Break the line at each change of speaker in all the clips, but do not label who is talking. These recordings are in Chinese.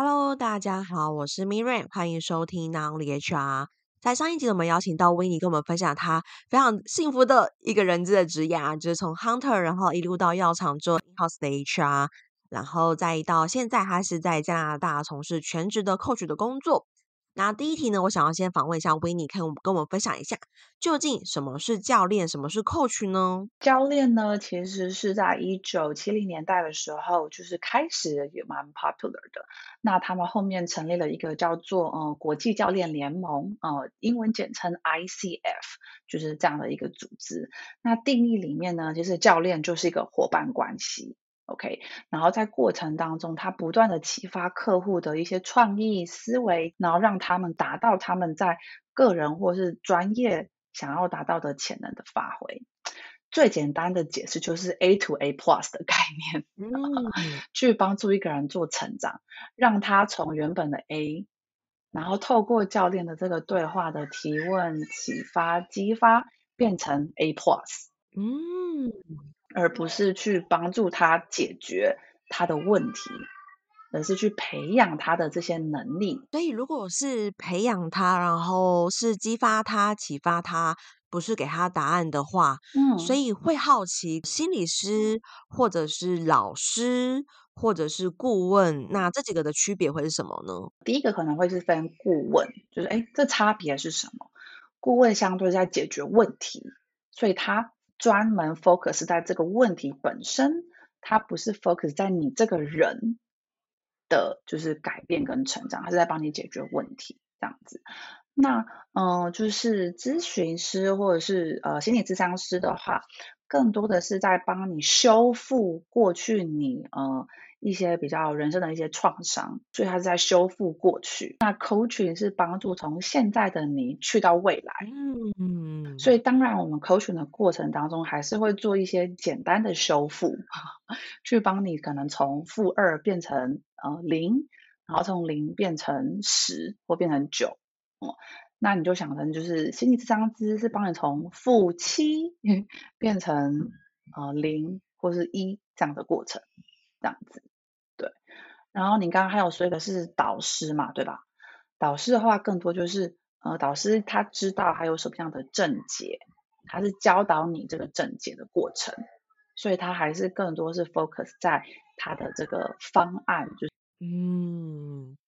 Hello，大家好，我是 Miriam，欢迎收听 Nonly HR。在上一集，我们邀请到 Winny 跟我们分享他非常幸福的一个人资的职业啊，就是从 Hunter，然后一路到药厂做 In-house 的 HR，然后再到现在，他是在加拿大从事全职的 Coach 的工作。那第一题呢，我想要先访问一下 Winnie，看跟我们分享一下，究竟什么是教练，什么是 Coach 呢？
教练呢，其实是在一九七零年代的时候，就是开始也蛮 popular 的。那他们后面成立了一个叫做呃国际教练联盟，呃英文简称 ICF，就是这样的一个组织。那定义里面呢，其实教练就是一个伙伴关系。OK，然后在过程当中，他不断的启发客户的一些创意思维，然后让他们达到他们在个人或是专业想要达到的潜能的发挥。最简单的解释就是 A to A Plus 的概念，嗯，去帮助一个人做成长，让他从原本的 A，然后透过教练的这个对话的提问、启发、激发，变成 A Plus，嗯。而不是去帮助他解决他的问题，而是去培养他的这些能力。
所以，如果是培养他，然后是激发他、启发他，不是给他答案的话，嗯，所以会好奇心理师或者是老师或者是顾问，那这几个的区别会是什么呢？
第一个可能会是分顾问，就是哎，这差别是什么？顾问相对在解决问题，所以他。专门 focus 在这个问题本身，它不是 focus 在你这个人的就是改变跟成长，它是在帮你解决问题这样子。那嗯、就是咨询师或者是呃心理咨商师的话，更多的是在帮你修复过去你呃。一些比较人生的一些创伤，所以他是在修复过去。那 coaching 是帮助从现在的你去到未来。嗯，所以当然我们 coaching 的过程当中，还是会做一些简单的修复，去帮你可能从负二变成呃零，然后从零变成十或变成九。哦、嗯，那你就想成就是心理咨商师是帮你从负七变成呃零或是一这样的过程。这样子，对。然后你刚刚还有说一个是导师嘛，对吧？导师的话，更多就是呃，导师他知道还有什么样的症结，他是教导你这个症结的过程，所以他还是更多是 focus 在他的这个方案，就
嗯，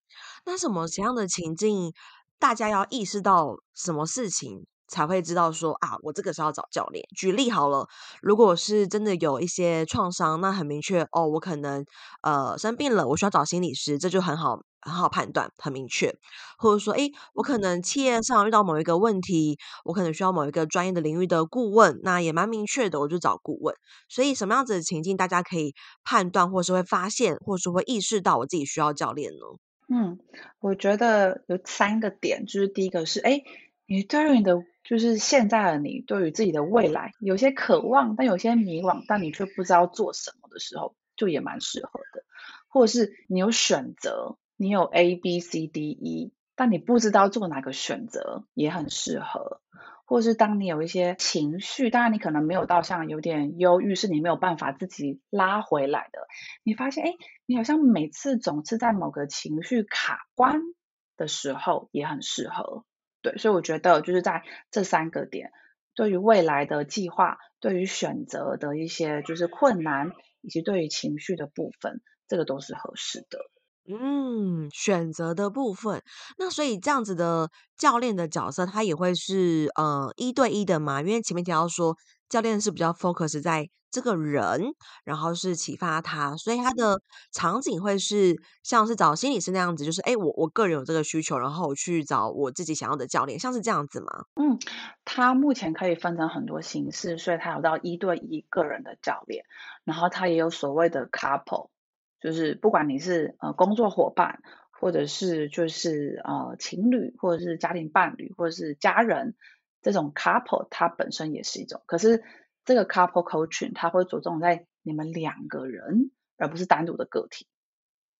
那什么怎样的情境，大家要意识到什么事情？才会知道说啊，我这个是要找教练。举例好了，如果是真的有一些创伤，那很明确哦，我可能呃生病了，我需要找心理师，这就很好很好判断，很明确。或者说，诶，我可能企业上遇到某一个问题，我可能需要某一个专业的领域的顾问，那也蛮明确的，我就找顾问。所以什么样子的情境，大家可以判断，或是会发现，或是会意识到我自己需要教练呢？
嗯，我觉得有三个点，就是第一个是，诶，你对于你的。就是现在的你，对于自己的未来有些渴望，但有些迷惘，但你却不知道做什么的时候，就也蛮适合的。或者是你有选择，你有 A、B、C、D、E，但你不知道做哪个选择，也很适合。或者是当你有一些情绪，当然你可能没有到像有点忧郁，是你没有办法自己拉回来的。你发现，哎，你好像每次总是在某个情绪卡关的时候，也很适合。对，所以我觉得就是在这三个点，对于未来的计划，对于选择的一些就是困难，以及对于情绪的部分，这个都是合适的。
嗯，选择的部分，那所以这样子的教练的角色，他也会是呃一对一的嘛？因为前面提到说，教练是比较 focus 在这个人，然后是启发他，所以他的场景会是像是找心理师那样子，就是哎，我我个人有这个需求，然后我去找我自己想要的教练，像是这样子吗？
嗯，他目前可以分成很多形式，所以他有到一对一个人的教练，然后他也有所谓的 couple。就是不管你是呃工作伙伴，或者是就是呃情侣，或者是家庭伴侣，或者是家人，这种 couple 它本身也是一种。可是这个 couple coaching 它会着重在你们两个人，而不是单独的个体。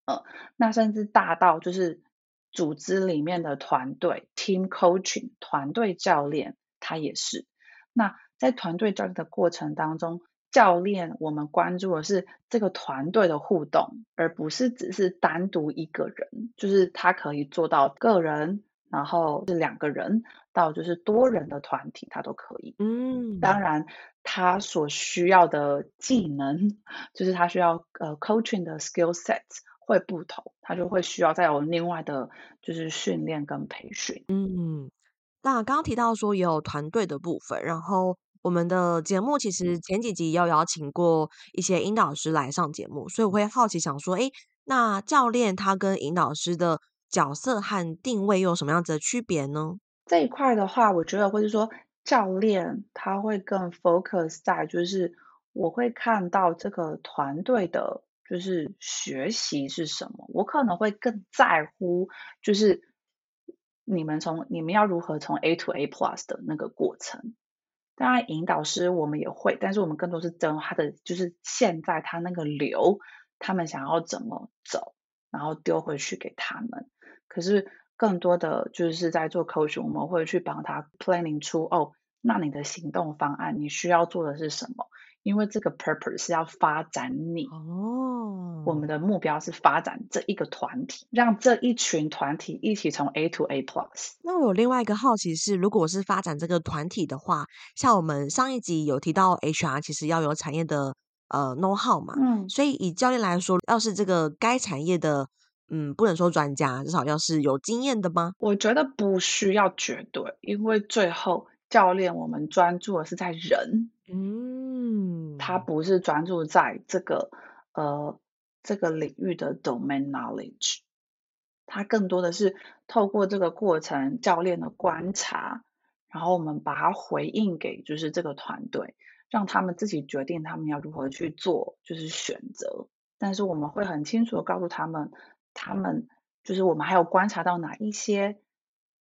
呃，那甚至大到就是组织里面的团队 team coaching 团队教练，它也是。那在团队教练的过程当中，教练，我们关注的是这个团队的互动，而不是只是单独一个人。就是他可以做到个人，然后是两个人，到就是多人的团体，他都可以。
嗯，
当然，他所需要的技能，就是他需要呃 coaching 的 skill set 会不同，他就会需要再有另外的，就是训练跟培训。
嗯，那刚刚提到说也有团队的部分，然后。我们的节目其实前几集也有邀请过一些引导师来上节目，所以我会好奇想说，诶，那教练他跟引导师的角色和定位又有什么样子的区别呢？
这一块的话，我觉得会是说，教练他会更 focus 在，就是我会看到这个团队的，就是学习是什么，我可能会更在乎，就是你们从你们要如何从 A to A Plus 的那个过程。当然，引导师我们也会，但是我们更多是针对他的，就是现在他那个流，他们想要怎么走，然后丢回去给他们。可是更多的就是在做 coaching，我们会去帮他 planning 出哦，那你的行动方案，你需要做的是什么？因为这个 purpose 是要发展你
哦，
我们的目标是发展这一个团体，让这一群团体一起从 A to A plus。
那我有另外一个好奇是，如果是发展这个团体的话，像我们上一集有提到 HR 其实要有产业的呃 know how 嘛，
嗯，
所以以教练来说，要是这个该产业的，嗯，不能说专家，至少要是有经验的吗？
我觉得不需要绝对，因为最后教练我们专注的是在人，
嗯。
他不是专注在这个呃这个领域的 domain knowledge，他更多的是透过这个过程教练的观察，然后我们把它回应给就是这个团队，让他们自己决定他们要如何去做，就是选择。但是我们会很清楚的告诉他们，他们就是我们还有观察到哪一些。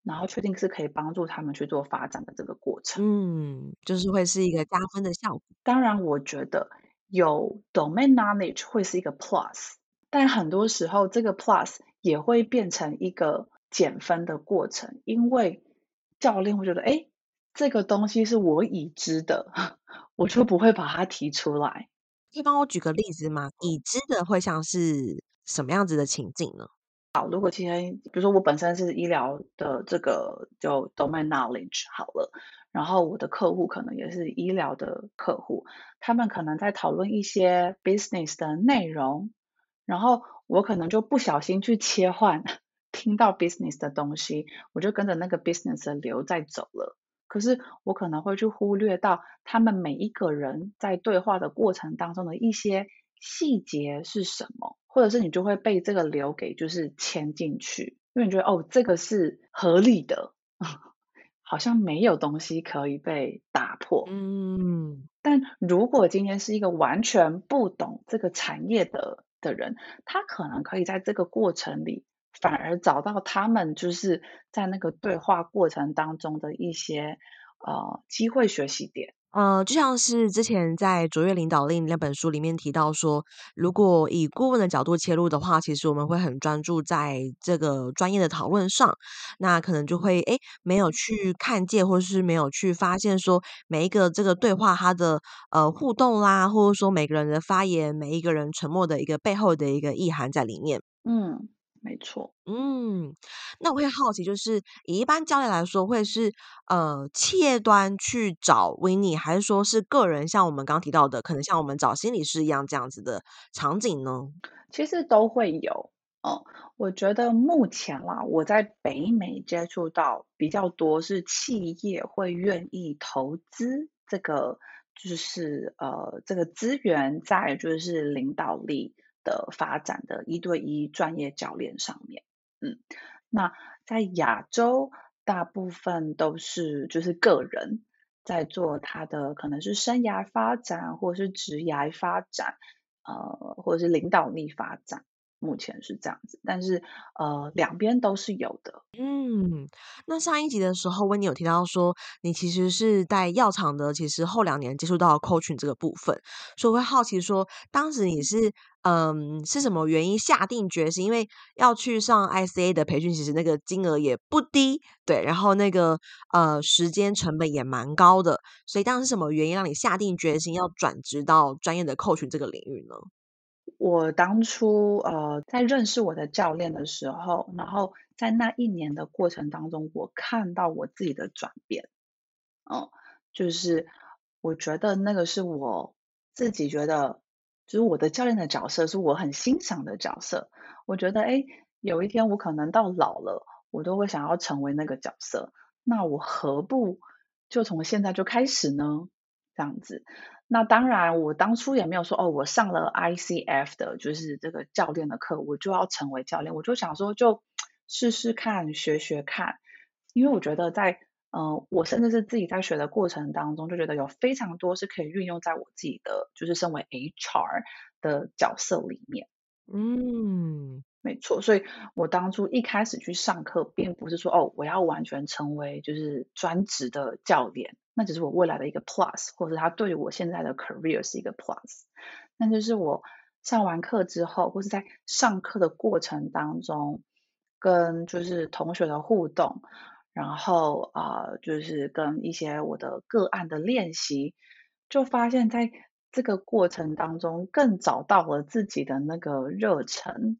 然后确定是可以帮助他们去做发展的这个过程，
嗯，就是会是一个加分的效果。
当然，我觉得有 domain knowledge 会是一个 plus，但很多时候这个 plus 也会变成一个减分的过程，因为教练会觉得，哎，这个东西是我已知的，我就不会把它提出来。
可以帮我举个例子吗？已知的会像是什么样子的情境呢？
好，如果今天比如说我本身是医疗的这个就 domain knowledge 好了，然后我的客户可能也是医疗的客户，他们可能在讨论一些 business 的内容，然后我可能就不小心去切换，听到 business 的东西，我就跟着那个 business 的流在走了。可是我可能会去忽略到他们每一个人在对话的过程当中的一些细节是什么。或者是你就会被这个流给就是牵进去，因为你觉得哦，这个是合理的，好像没有东西可以被打破。
嗯，
但如果今天是一个完全不懂这个产业的的人，他可能可以在这个过程里反而找到他们就是在那个对话过程当中的一些呃机会学习点。
呃，就像是之前在《卓越领导力》那本书里面提到说，如果以顾问的角度切入的话，其实我们会很专注在这个专业的讨论上，那可能就会诶没有去看见，或是没有去发现说每一个这个对话它的呃互动啦，或者说每个人的发言，每一个人沉默的一个背后的一个意涵在里面。
嗯。没错，
嗯，那我会好奇，就是以一般教练来说，会是呃企业端去找 Winnie，还是说是个人，像我们刚刚提到的，可能像我们找心理师一样这样子的场景呢？
其实都会有，嗯，我觉得目前啦，我在北美接触到比较多是企业会愿意投资这个，就是呃这个资源在就是领导力。的发展的一对一专业教练上面，嗯，那在亚洲大部分都是就是个人在做他的可能是生涯发展，或者是职涯发展，呃，或者是领导力发展。目前是这样子，但是呃，两边都是有的。
嗯，那上一集的时候，Winnie 有提到说，你其实是在药厂的，其实后两年接触到 coaching 这个部分，所以我会好奇说，当时你是嗯，是什么原因下定决心？因为要去上 ICA 的培训，其实那个金额也不低，对，然后那个呃时间成本也蛮高的，所以当时什么原因让你下定决心要转职到专业的 coach 这个领域呢？
我当初呃在认识我的教练的时候，然后在那一年的过程当中，我看到我自己的转变，嗯，就是我觉得那个是我自己觉得，就是我的教练的角色是我很欣赏的角色。我觉得，哎，有一天我可能到老了，我都会想要成为那个角色。那我何不就从现在就开始呢？这样子。那当然，我当初也没有说哦，我上了 ICF 的，就是这个教练的课，我就要成为教练。我就想说，就试试看，学学看。因为我觉得在，呃，我甚至是自己在学的过程当中，就觉得有非常多是可以运用在我自己的，就是身为 HR 的角色里面。
嗯，
没错。所以我当初一开始去上课，并不是说哦，我要完全成为就是专职的教练。那只是我未来的一个 plus，或者他对于我现在的 career 是一个 plus。那就是我上完课之后，或是在上课的过程当中，跟就是同学的互动，然后啊、呃，就是跟一些我的个案的练习，就发现在这个过程当中，更找到了自己的那个热忱，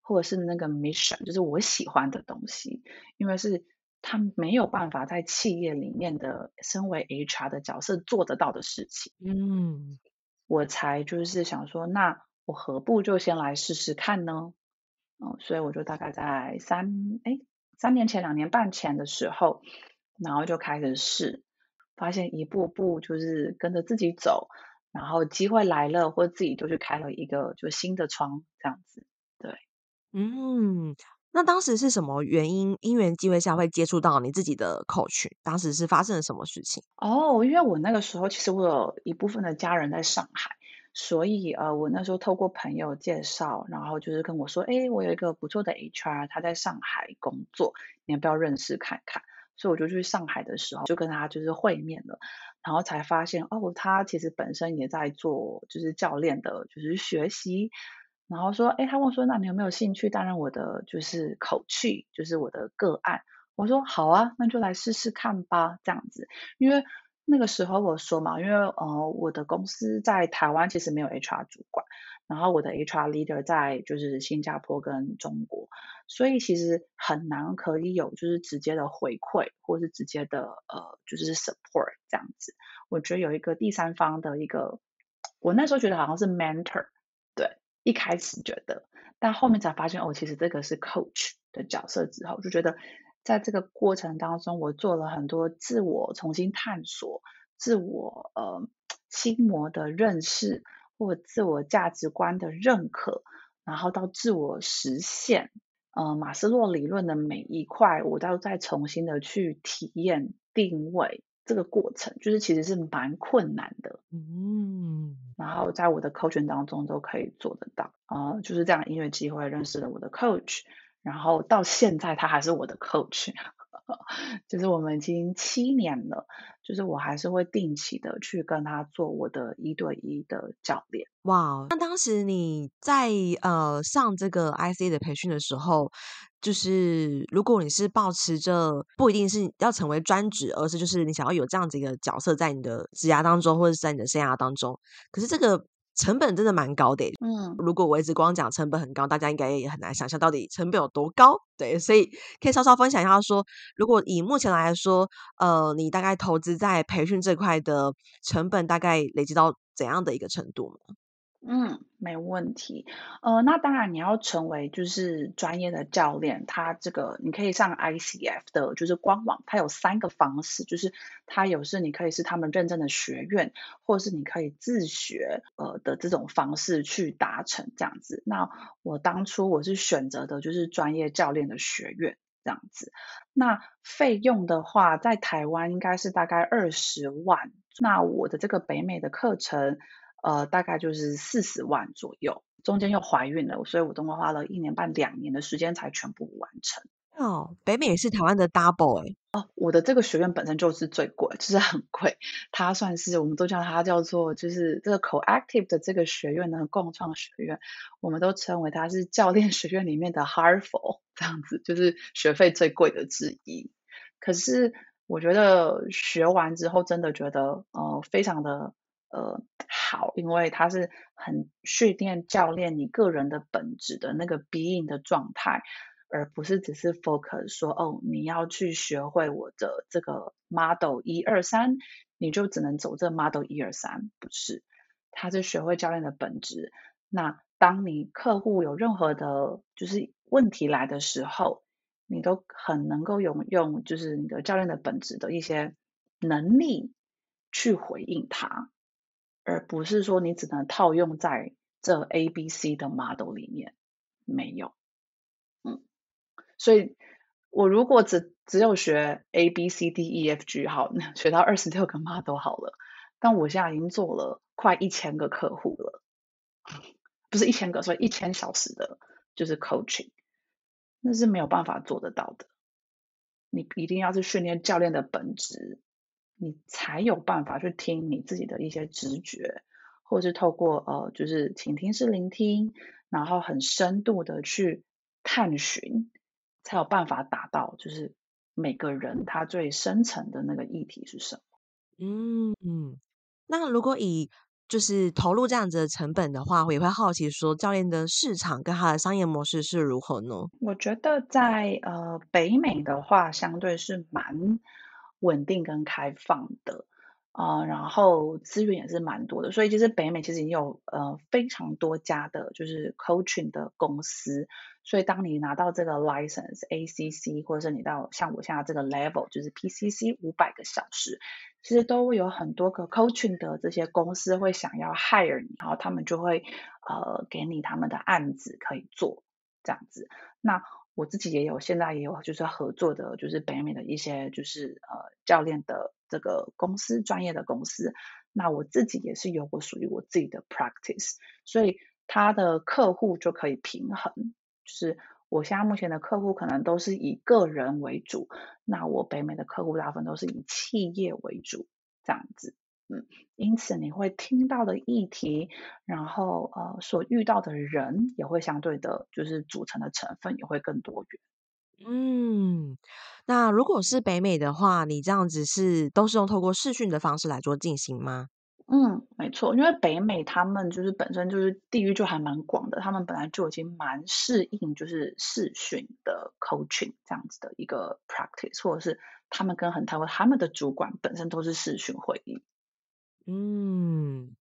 或者是那个 mission，就是我喜欢的东西，因为是。他没有办法在企业里面的身为 HR 的角色做得到的事情，
嗯，
我才就是想说，那我何不就先来试试看呢？嗯，所以我就大概在三哎三年前两年半前的时候，然后就开始试，发现一步步就是跟着自己走，然后机会来了，或自己就去开了一个就新的窗这样子，对，
嗯。那当时是什么原因？因缘机会下会接触到你自己的 coach，当时是发生了什么事情？
哦，因为我那个时候其实我有一部分的家人在上海，所以呃，我那时候透过朋友介绍，然后就是跟我说，哎，我有一个不错的 HR，他在上海工作，你要不要认识看看？所以我就去上海的时候就跟他就是会面了，然后才发现哦，他其实本身也在做就是教练的，就是学习。然后说，哎，他问我说，那你有没有兴趣担任我的就是口气就是我的个案？我说好啊，那就来试试看吧，这样子。因为那个时候我说嘛，因为呃，我的公司在台湾其实没有 HR 主管，然后我的 HR leader 在就是新加坡跟中国，所以其实很难可以有就是直接的回馈，或是直接的呃就是 support 这样子。我觉得有一个第三方的一个，我那时候觉得好像是 mentor，对。一开始觉得，但后面才发现哦，其实这个是 coach 的角色之后，就觉得在这个过程当中，我做了很多自我重新探索、自我呃心魔的认识，或自我价值观的认可，然后到自我实现。呃，马斯洛理论的每一块，我都再重新的去体验定位。这个过程就是其实是蛮困难的，
嗯，
然后在我的 coaching 当中都可以做得到，啊、呃，就是这样音乐机会认识了我的 coach，然后到现在他还是我的 coach。就是我们已经七年了，就是我还是会定期的去跟他做我的一对一的教练。
哇，那当时你在呃上这个 IC 的培训的时候，就是如果你是抱持着不一定是要成为专职，而是就是你想要有这样子一个角色在你的职涯当中，或者是在你的生涯当中，可是这个。成本真的蛮高的，
嗯，
如果我一直光讲成本很高，大家应该也很难想象到底成本有多高，对，所以可以稍稍分享一下说，如果以目前来说，呃，你大概投资在培训这块的成本大概累积到怎样的一个程度呢？
嗯，没问题。呃，那当然你要成为就是专业的教练，他这个你可以上 ICF 的，就是官网，它有三个方式，就是它有是你可以是他们认证的学院，或者是你可以自学呃的这种方式去达成这样子。那我当初我是选择的就是专业教练的学院这样子。那费用的话，在台湾应该是大概二十万。那我的这个北美的课程。呃，大概就是四十万左右，中间又怀孕了，所以我总共花了一年半两年的时间才全部完成。
哦，北美也是台湾的 double 哎、欸。
哦，我的这个学院本身就是最贵，就是很贵。它算是我们都叫它叫做，就是这个 Coactive 的这个学院呢，共创学院，我们都称为它是教练学院里面的 Hartford 这样子，就是学费最贵的之一。可是我觉得学完之后，真的觉得呃非常的呃好，因为它是很训练教练你个人的本质的那个 being 的状态。而不是只是 focus 说哦，你要去学会我的这个 model 一二三，你就只能走这 model 一二三，不是，他是学会教练的本质。那当你客户有任何的，就是问题来的时候，你都很能够用用，就是你的教练的本质的一些能力去回应他，而不是说你只能套用在这 A、B、C 的 model 里面，没有。嗯所以，我如果只只有学 A B C D E F G 好，学到二十六个 model 好了。但我现在已经做了快一千个客户了，不是一千个，所以一千小时的，就是 coaching，那是没有办法做得到的。你一定要去训练教练的本质，你才有办法去听你自己的一些直觉，或是透过呃，就是倾听式聆听，然后很深度的去探寻。才有办法达到，就是每个人他最深层的那个议题是什么？
嗯嗯，那如果以就是投入这样子的成本的话，我也会好奇说，教练的市场跟他的商业模式是如何呢？
我觉得在呃北美的话，相对是蛮稳定跟开放的。啊、然后资源也是蛮多的，所以其实北美其实也有呃非常多家的，就是 coaching 的公司。所以当你拿到这个 license ACC，或者是你到像我现在这个 level，就是 PCC 五百个小时，其实都有很多个 coaching 的这些公司会想要 hire 你，然后他们就会呃给你他们的案子可以做这样子。那我自己也有，现在也有就是合作的，就是北美的一些就是呃教练的这个公司，专业的公司。那我自己也是有我属于我自己的 practice，所以他的客户就可以平衡。就是我现在目前的客户可能都是以个人为主，那我北美的客户大部分都是以企业为主，这样子。嗯，因此你会听到的议题，然后呃所遇到的人也会相对的，就是组成的成分也会更多元。
嗯，那如果是北美的话，你这样子是都是用透过视讯的方式来做进行吗？
嗯，没错，因为北美他们就是本身就是地域就还蛮广的，他们本来就已经蛮适应就是视讯的 coaching 这样子的一个 practice，或者是他们跟很多他们的主管本身都是视讯会议。
嗯，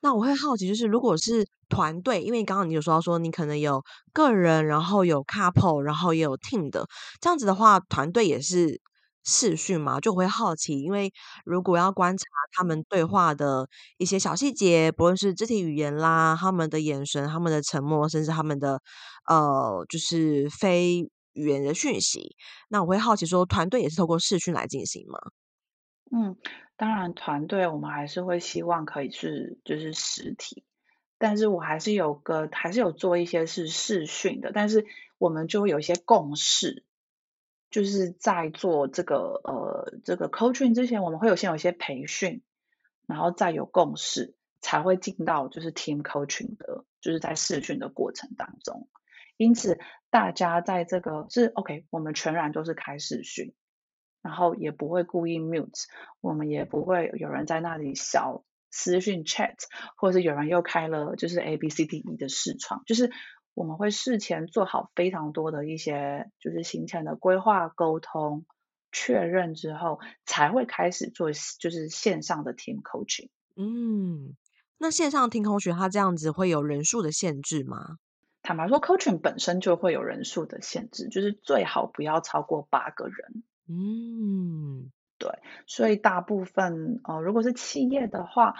那我会好奇，就是如果是团队，因为刚刚你有说到说你可能有个人，然后有 couple，然后也有 team 的，这样子的话，团队也是视讯嘛？就会好奇，因为如果要观察他们对话的一些小细节，不论是肢体语言啦，他们的眼神、他们的沉默，甚至他们的呃，就是非语言的讯息，那我会好奇说，团队也是透过视讯来进行吗？
嗯。当然，团队我们还是会希望可以是就是实体，但是我还是有个还是有做一些是试训的，但是我们就会有一些共识，就是在做这个呃这个 coaching 之前，我们会有先有一些培训，然后再有共识，才会进到就是 team coaching 的，就是在试训的过程当中。因此，大家在这个是 OK，我们全然都是开视讯。然后也不会故意 mute，我们也不会有人在那里小私讯 chat，或者是有人又开了就是 A B C D E 的视窗，就是我们会事前做好非常多的一些就是行前的规划、沟通、确认之后，才会开始做就是线上的 team coaching。
嗯，那线上 team coaching 它这样子会有人数的限制吗？
坦白说，coaching 本身就会有人数的限制，就是最好不要超过八个人。
嗯，
对，所以大部分呃，如果是企业的话，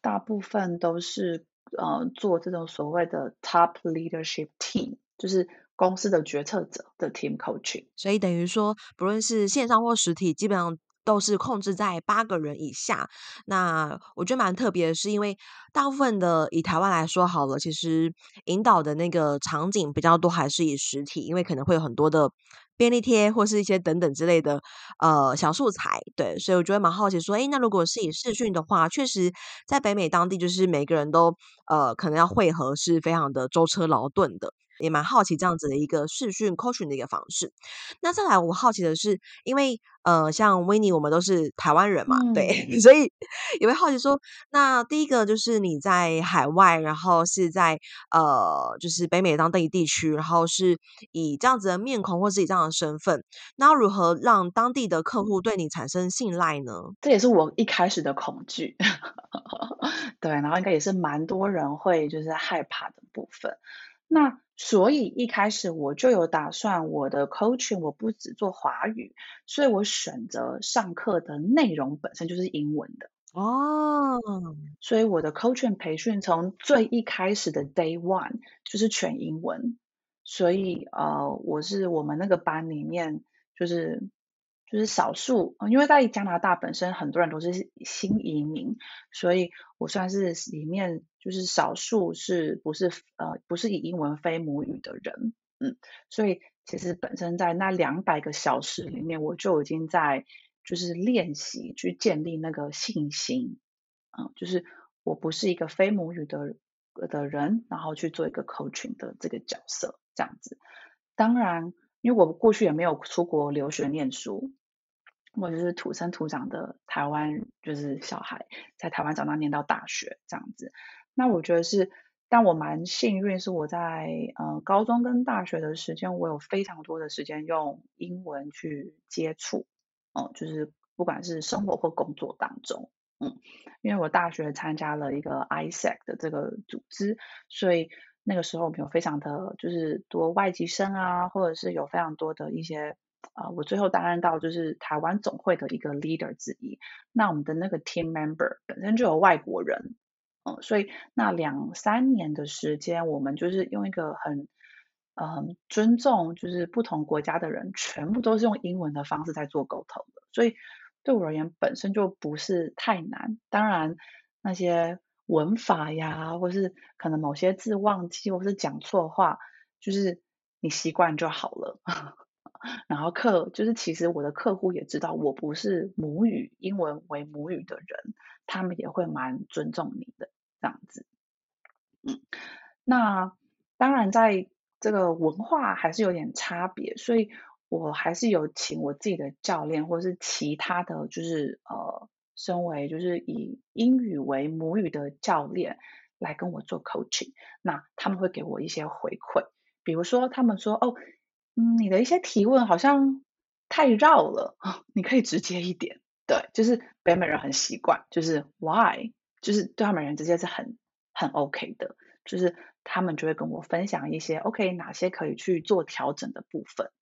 大部分都是呃做这种所谓的 top leadership team，就是公司的决策者的 team coaching。
所以等于说，不论是线上或实体，基本上都是控制在八个人以下。那我觉得蛮特别的是，因为大部分的以台湾来说好了，其实引导的那个场景比较多，还是以实体，因为可能会有很多的。便利贴或是一些等等之类的呃小素材。对，所以我觉得蛮好奇，说，诶，那如果是以视讯的话，确实在北美当地，就是每个人都呃可能要会合，是非常的舟车劳顿的。也蛮好奇这样子的一个视讯 coaching 的一个方式。那再来，我好奇的是，因为呃，像 Winnie 我们都是台湾人嘛，嗯、对，所以也会好奇说，那第一个就是你在海外，然后是在呃，就是北美当地地区，然后是以这样子的面孔或是以这样的身份，那如何让当地的客户对你产生信赖呢？
这也是我一开始的恐惧，对，然后应该也是蛮多人会就是害怕的部分。那所以一开始我就有打算，我的 coaching 我不只做华语，所以我选择上课的内容本身就是英文的
哦。
所以我的 coaching 培训从最一开始的 day one 就是全英文。所以呃，我是我们那个班里面就是。就是少数，因为在加拿大本身很多人都是新移民，所以我算是里面就是少数是不是呃不是以英文非母语的人，嗯，所以其实本身在那两百个小时里面，我就已经在就是练习去建立那个信心，嗯，就是我不是一个非母语的的人，然后去做一个 coaching 的这个角色这样子。当然，因为我过去也没有出国留学念书。我就是土生土长的台湾，就是小孩在台湾长大，念到大学这样子。那我觉得是，但我蛮幸运，是我在呃高中跟大学的时间，我有非常多的时间用英文去接触，哦、就是不管是生活或工作当中，嗯，因为我大学参加了一个 ISEC 的这个组织，所以那个时候我们有非常的就是多外籍生啊，或者是有非常多的一些。啊、我最后担任到就是台湾总会的一个 leader 之一。那我们的那个 team member 本身就有外国人，嗯、所以那两三年的时间，我们就是用一个很嗯、尊重，就是不同国家的人，全部都是用英文的方式在做沟通的。所以对我而言，本身就不是太难。当然那些文法呀，或是可能某些字忘记，或是讲错话，就是你习惯就好了。然后客就是其实我的客户也知道我不是母语英文为母语的人，他们也会蛮尊重你的这样子。嗯，那当然在这个文化还是有点差别，所以我还是有请我自己的教练或是其他的就是呃，身为就是以英语为母语的教练来跟我做 coaching，那他们会给我一些回馈，比如说他们说哦。嗯，你的一些提问好像太绕了，你可以直接一点。对，就是北美人很习惯，就是 why，就是对他们人直接是很很 OK 的，就是他们就会跟我分享一些 OK 哪些可以去做调整的部分。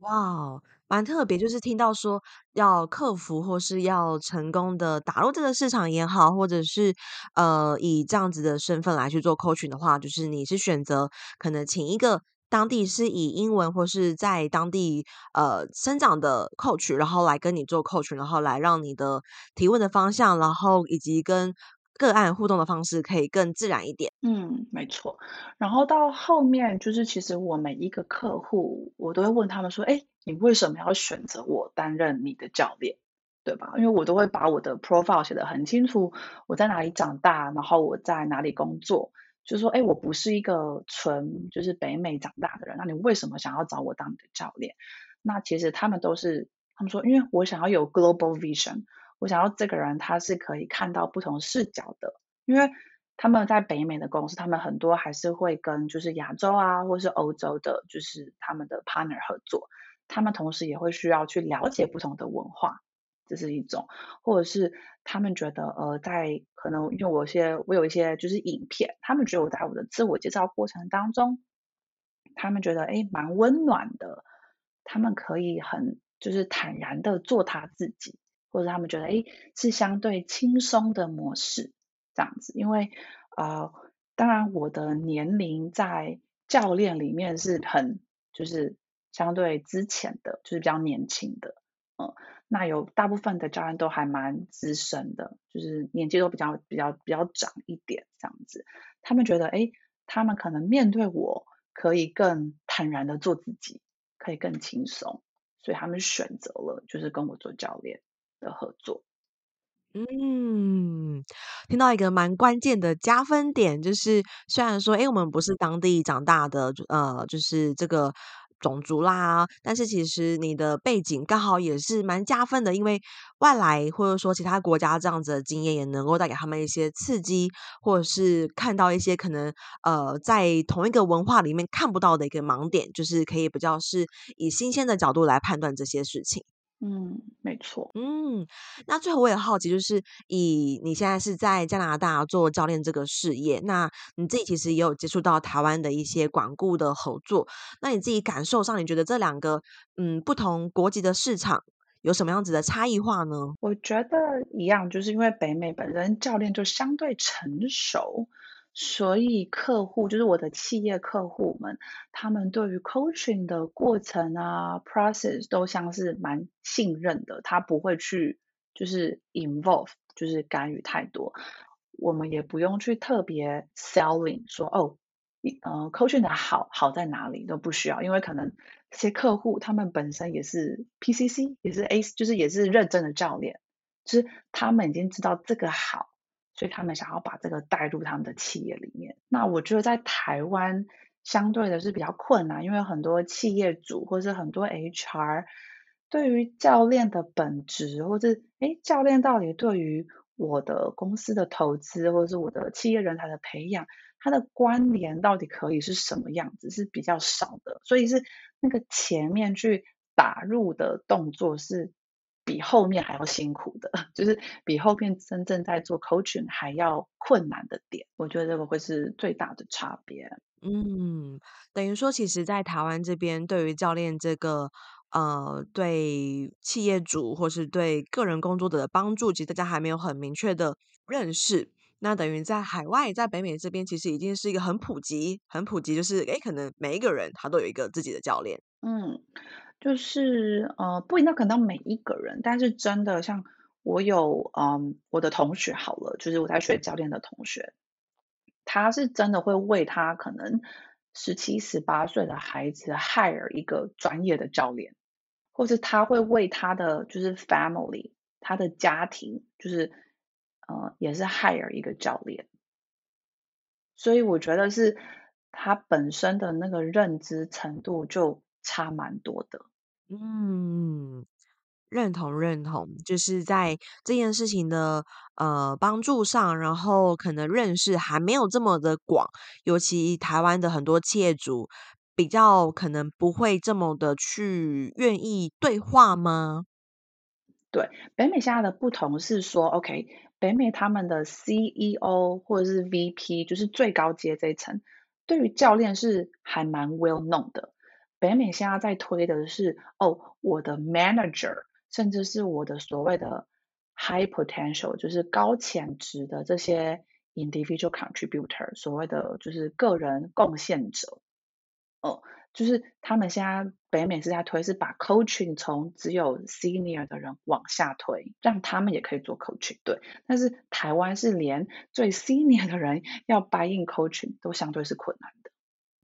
哇，蛮特别，就是听到说要克服或是要成功的打入这个市场也好，或者是呃以这样子的身份来去做 coaching 的话，就是你是选择可能请一个。当地是以英文或是在当地呃生长的 coach，然后来跟你做 coach，然后来让你的提问的方向，然后以及跟个案互动的方式可以更自然一点。
嗯，没错。然后到后面就是，其实我每一个客户，我都会问他们说：“哎，你为什么要选择我担任你的教练？对吧？因为我都会把我的 profile 写得很清楚，我在哪里长大，然后我在哪里工作。”就说，哎，我不是一个纯就是北美长大的人，那你为什么想要找我当你的教练？那其实他们都是，他们说，因为我想要有 global vision，我想要这个人他是可以看到不同视角的，因为他们在北美的公司，他们很多还是会跟就是亚洲啊，或是欧洲的，就是他们的 partner 合作，他们同时也会需要去了解不同的文化。这是一种，或者是他们觉得，呃，在可能因为我有些我有一些就是影片，他们觉得我在我的自我介绍过程当中，他们觉得诶蛮温暖的，他们可以很就是坦然的做他自己，或者他们觉得诶是相对轻松的模式这样子，因为呃，当然我的年龄在教练里面是很就是相对之前的，就是比较年轻的，嗯。那有大部分的教练都还蛮资深的，就是年纪都比较比较比较长一点这样子。他们觉得，哎，他们可能面对我可以更坦然的做自己，可以更轻松。所以他们选择了就是跟我做教练的合作。
嗯，听到一个蛮关键的加分点，就是虽然说，诶，我们不是当地长大的，呃，就是这个种族啦，但是其实你的背景刚好也是蛮加分的，因为外来或者说其他国家这样子的经验，也能够带给他们一些刺激，或者是看到一些可能呃在同一个文化里面看不到的一个盲点，就是可以比较是以新鲜的角度来判断这些事情。
嗯，没错。
嗯，那最后我也好奇，就是以你现在是在加拿大做教练这个事业，那你自己其实也有接触到台湾的一些管顾的合作，那你自己感受上，你觉得这两个嗯不同国籍的市场有什么样子的差异化呢？
我觉得一样，就是因为北美本身教练就相对成熟。所以客户就是我的企业客户们，他们对于 coaching 的过程啊，process 都像是蛮信任的，他不会去就是 involve，就是干预太多。我们也不用去特别 selling 说哦，呃，coaching 的好好在哪里都不需要，因为可能这些客户他们本身也是 PCC，也是 A，就是也是认证的教练，就是他们已经知道这个好。所以他们想要把这个带入他们的企业里面。那我觉得在台湾相对的是比较困难，因为很多企业主或是很多 HR 对于教练的本质，或者诶教练到底对于我的公司的投资，或者是我的企业人才的培养，它的关联到底可以是什么样子，是比较少的。所以是那个前面去打入的动作是。比后面还要辛苦的，就是比后面真正在做 coaching 还要困难的点，我觉得这个会是最大的差别。
嗯，等于说，其实，在台湾这边，对于教练这个，呃，对企业主或是对个人工作者的帮助，其实大家还没有很明确的认识。那等于在海外，在北美这边，其实已经是一个很普及、很普及，就是诶，可能每一个人他都有一个自己的教练。
嗯。就是呃，不一定可能每一个人，但是真的像我有嗯，我的同学好了，就是我在学教练的同学，他是真的会为他可能十七、十八岁的孩子 hire 一个专业的教练，或是他会为他的就是 family，他的家庭就是呃，也是 hire 一个教练，所以我觉得是他本身的那个认知程度就。差蛮多的，
嗯，认同认同，就是在这件事情的呃帮助上，然后可能认识还没有这么的广，尤其台湾的很多企业主比较可能不会这么的去愿意对话吗？
对，北美现在的不同是说，OK，北美他们的 CEO 或者是 VP，就是最高阶这一层，对于教练是还蛮 well known 的。北美现在在推的是哦，我的 manager，甚至是我的所谓的 high potential，就是高潜质的这些 individual contributor，所谓的就是个人贡献者。哦，就是他们现在北美是在推，是把 coaching 从只有 senior 的人往下推，让他们也可以做 coaching。对，但是台湾是连最 senior 的人要 buy in coaching 都相对是困难。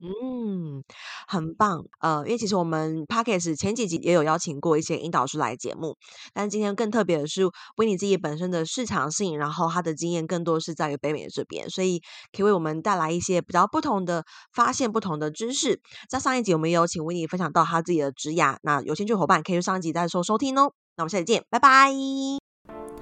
嗯，很棒。呃，因为其实我们 Podcast 前几集也有邀请过一些引导师来节目，但今天更特别的是，Winnie 自己本身的市场性，然后他的经验更多是在于北美这边，所以可以为我们带来一些比较不同的发现、不同的知识。在上一集我们也有请 Winnie 分享到他自己的职涯，那有兴趣伙伴可以上一集再收收听哦。那我们下期见，拜拜。